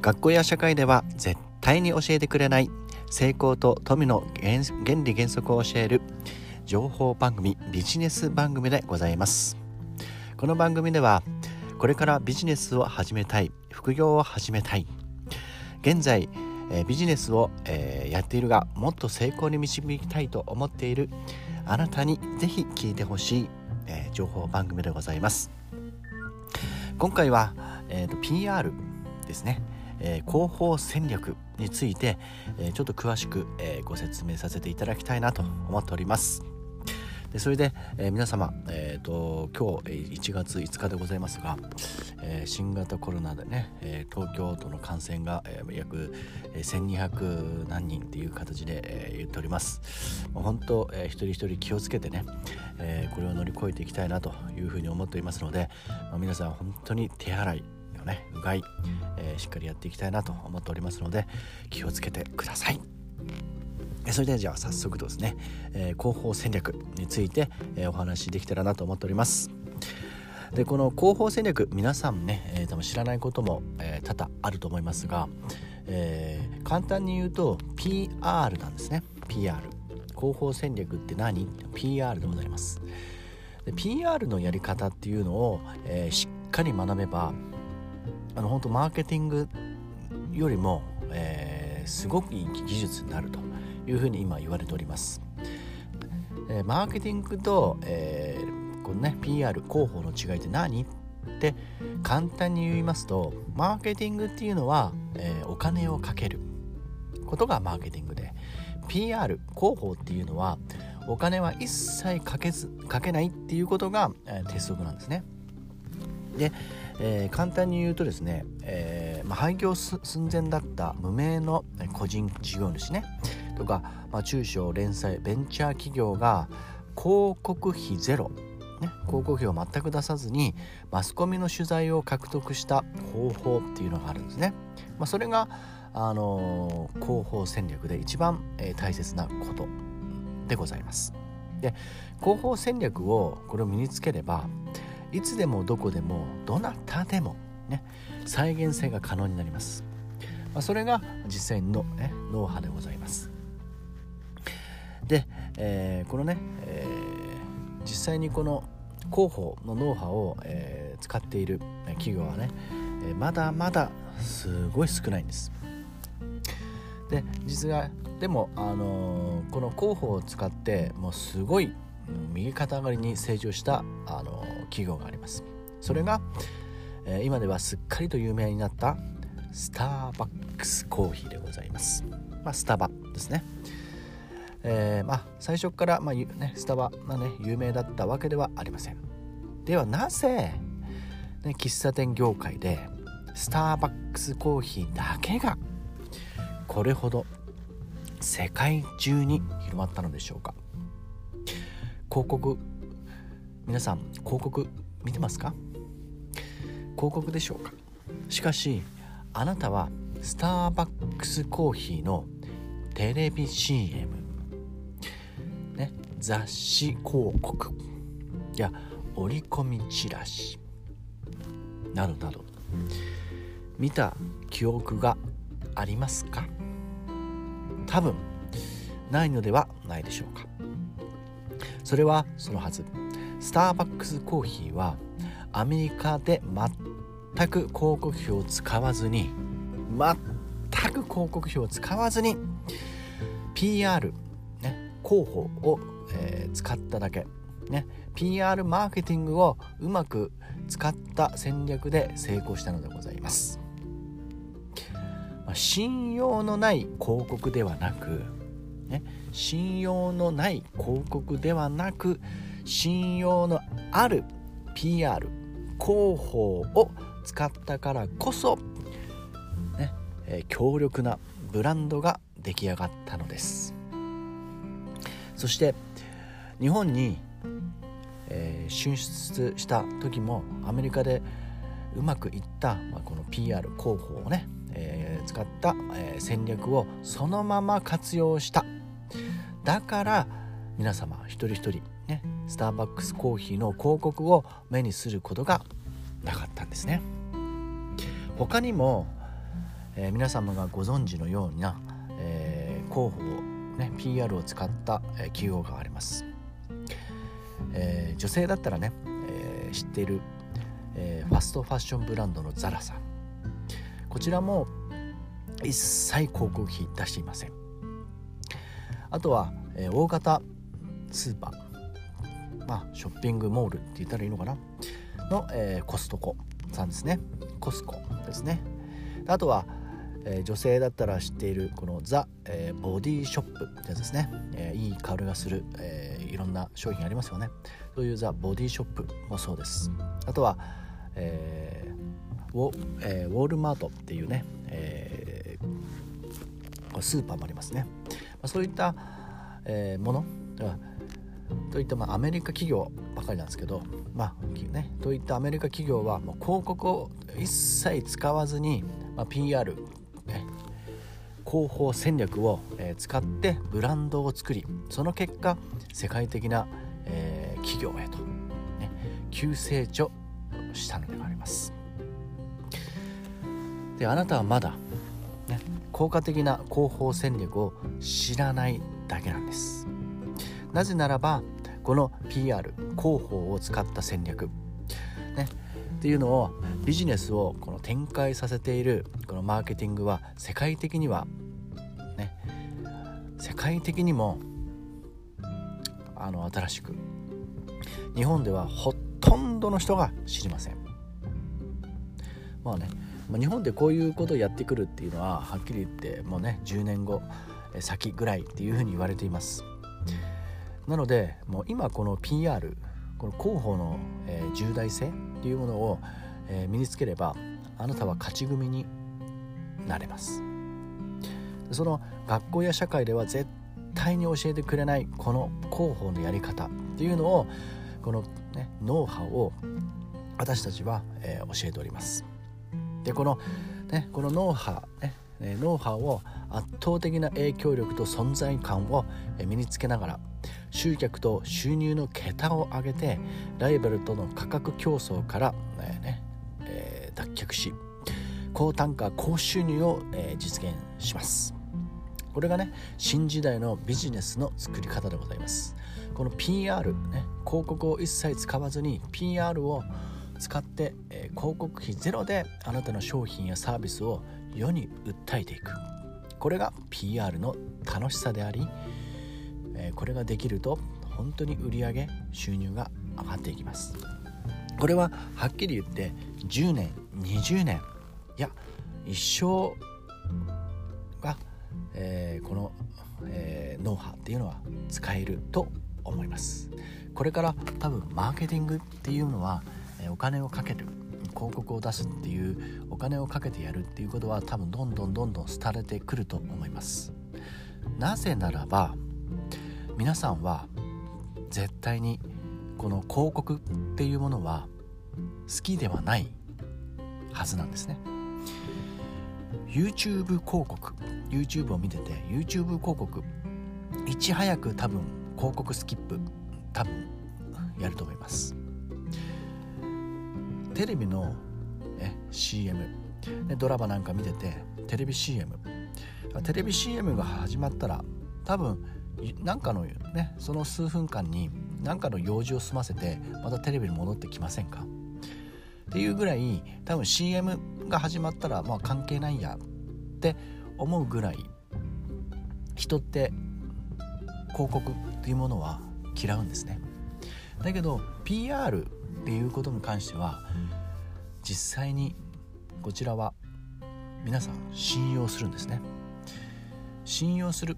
学校や社会では絶対に教えてくれない成功と富の原理原則を教える情報番組ビジネス番組でございます。この番組ではこれからビジネスを始めたい副業を始めたい。現在ビジネスを、やっているがもっと成功に導きたいと思っているあなたにぜひ聞いてほしい、情報番組でございます。今回は、えーと、PR ですね、えー、広報戦略について、えー、ちょっと詳しく、えー、ご説明させていただきたいなと思っております。でそれで、えー、皆様、えーと、今日1月5日でございますが、えー、新型コロナでね、えー、東京都の感染が、えー、約1200何人っていう形で、えー、言っております。本当、えー、一人一人気をつけてね、えー、これを乗り越えていきたいなというふうに思っていますので、まあ、皆さん本当に手洗いねうがい、えー、しっかりやっていきたいなと思っておりますので気をつけてください。それではじゃあ早速ですね、えー、広報戦略について、えー、お話しできたらなと思っております。でこの広報戦略皆さんね、えー、多分知らないことも、えー、多々あると思いますが、えー、簡単に言うと PR なんですね。PR 広報戦略って何？PR でございます。で PR のやり方っていうのを、えー、しっかり学べばあの本当マーケティングよりも、えー、すごくいい技術になるというふうに今言われております。えー、マーケティングと、えー、このね PR 広報の違いって何って簡単に言いますとマーケティングっていうのは、えー、お金をかけることがマーケティングで PR 広報っていうのはお金は一切かけずかけないっていうことが、えー、鉄則なんですね。で、えー、簡単に言うとですね、えーまあ、廃業寸前だった無名の個人事業主ねとか、まあ、中小連載ベンチャー企業が広告費ゼロ、ね、広告費を全く出さずにマスコミの取材を獲得した方法っていうのがあるんですね。まあ、それがあのー、広報戦略で一番、えー、大切なことでございます。で広報戦略をこれを身につければいつでもどこでもどなたでもね再現性が可能になります。まあ、それが実際の、ね、ノウハウでございます。で、えー、このね、えー、実際にこの広報のノウハウを、えー、使っている企業はね、えまだまだすごい少ないんです。で実はでも、あのこの広報を使ってもうすごい右肩上がりに成長した、あの企業があります。それが、え今ではすっかりと有名になったスターバックスコーヒーでございます。まあ、スタバですね。えー、まあ、最初から、まあね、スタバがね有名だったわけではありませんではなぜ、ね、喫茶店業界でスターバックスコーヒーだけがこれほど世界中に広まったのでしょうか広告皆さん広告見てますか？広告でしょうか？しかしあなたはスターバックスコーヒーのテレビ CM ね雑誌広告や折り込みチラシなどなど見た記憶がありますか？多分ないのではないでしょうか。それはそのはず。スターバックスコーヒーはアメリカで全く広告費を使わずに全く広告費を使わずに PR、ね、広報をえー、使っただけ、ね、PR マーケティングをうまく使った戦略で成功したのでございます、信用のない広告ではなく、ね、信用のない広告ではなく信用のある PR 広報を使ったからこそ、ねえ、強力なブランドが出来上がったのです。そして日本に、えー、進出した時もアメリカでうまくいった、まあ、この PR 広報をね、えー、使った、えー、戦略をそのまま活用した。だから皆様一人一人ねスターバックスコーヒーの広告を目にすることがなかったんですね。他にもえー、皆様がご存知のような、えー、広報、ね、PR を使った、え企業があります、え女性だったらね、え知っている、えファストファッションブランドのザラさん。こちらも一切広告費出していません。あとは、え大型スーパー。まあショッピングモールって言ったらいいのかな？の、えー、コストコさんですね。コスコですね。あとは、えー、女性だったら知っているこのザ、えー、ボディショップってやつですね、えいい香りがする、えいろんな商品ありますよね。そういうザ・ボディショップもそうです。あとは、えウォえウォールマートっていうね、えースーパーもありますね、あ、そういったえー、ものといったまあアメリカ企業ばかりなんですけど、まあね、といったアメリカ企業はもう広告を一切使わずに、まあ、PR、ね、広報戦略を、えー、使ってブランドを作りその結果世界的な、えー、企業へと、ね、急成長したのであります。であなたはまだ、ね、効果的な広報戦略を知らないだけなんです。なぜならばこの PR 広報を使った戦略。ね。っていうのをビジネスをこの展開させているこのマーケティングは世界的にはね。世界的にもあの新しく。日本ではほとんどの人が知りません。まあね。ま日本でこういうことをやってくるっていうのははっきり言ってもうね10年後先ぐらいっていうふうに言われています。なのでもう今この PR この広報の、え、重大性っていうものを、え、身につければあなたは勝ち組になれます。その学校や社会では絶対に教えてくれないこの広報のやり方っていうのをこの、ね、ノウハウを私たちは、え、教えております。でこの,、ね、このノウハウ、ね、ノウハウを圧倒的な影響力と存在感を身につけながら集客と収入の桁を上げてライバルとの価格競争から、ねえー、脱却し高単価高収入を、えー、実現します。これがね新時代のビジネスの作り方でございます。この PR ね広告を一切使わずに PR を使って、えー、広告費ゼロであなたの商品やサービスを世に訴えていく。これが PR の楽しさであり、えー、これができると本当に売上収入が上がっていきます。これははっきり言って10年20年いや一生が、えー、この、えー、ノウハウっていうのは使えると思います。これから多分マーケティングっていうのはお金をかける。広告を出すっていうお金をかけてやるっていうことは多分どんどんどんどん廃れてくると思います。なぜならば皆さんは絶対にこの広告っていうものは好きではないはずなんですね。YouTube 広告 YouTube を見てて YouTube 広告いち早く多分広告スキップ多分やると思います。テレビの、ね、CM でドラマなんか見ててテレビ CM テレビ CM が始まったら多分なんかのねその数分間に何かの用事を済ませてまたテレビに戻ってきませんか？っていうぐらい多分 CM が始まったらまあ関係ないやって思うぐらい人って広告っていうものは嫌うんですね。だけど PR っていうことに関しては実際にこちらは皆さん信用するんですね。信用する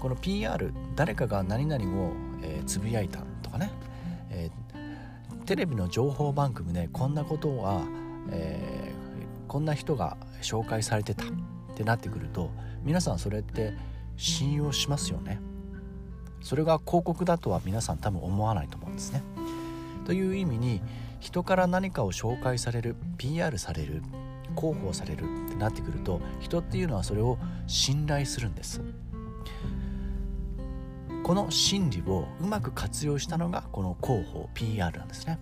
この PR 誰かが何々を、えー、つぶやいたとかね、えー、テレビの情報番組でこんなことは、えー、こんな人が紹介されてたってなってくると皆さんそれって信用しますよね。それが広告だとは皆さん多分思わないと思うんですね。という意味に人から何かを紹介される PR される広報されるってなってくると人っていうのはそれを信頼するんです。この心理をうまく活用したのがこの広報 PR なんですね。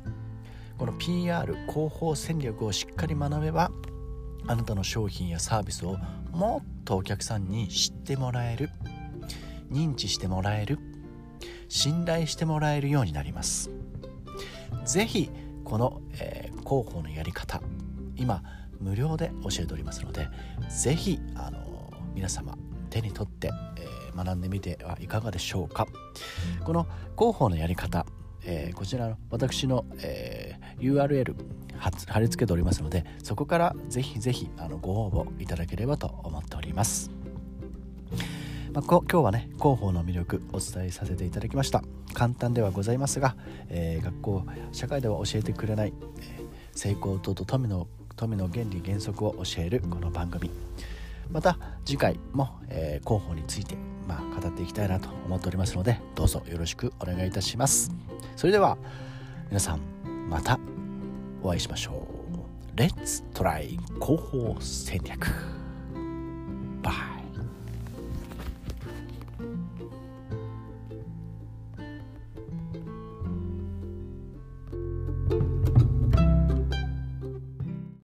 この PR 広報戦略をしっかり学べばあなたの商品やサービスをもっとお客さんに知ってもらえる認知してもらえる信頼してもらえるようになります是非この、えー、広報のやり方今無料で教えておりますので是非あの皆様手に取って、えー、学んでみてはいかがでしょうかこの広報のやり方、えー、こちらの私の、え、URL 貼り付けておりますのでそこからぜひぜひあのご応募いただければと思っております。まあ、今日はね広報の魅力お伝えさせていただきました。簡単ではございますが、えー、学校社会では教えてくれない、え、成功と富の富の原理原則を教えるこの番組。また次回も、えー、広報について、まあ、語っていきたいなと思っておりますのでどうぞよろしくお願いいたします。それでは皆さんまたお会いしましょう。Let's try 広報戦略。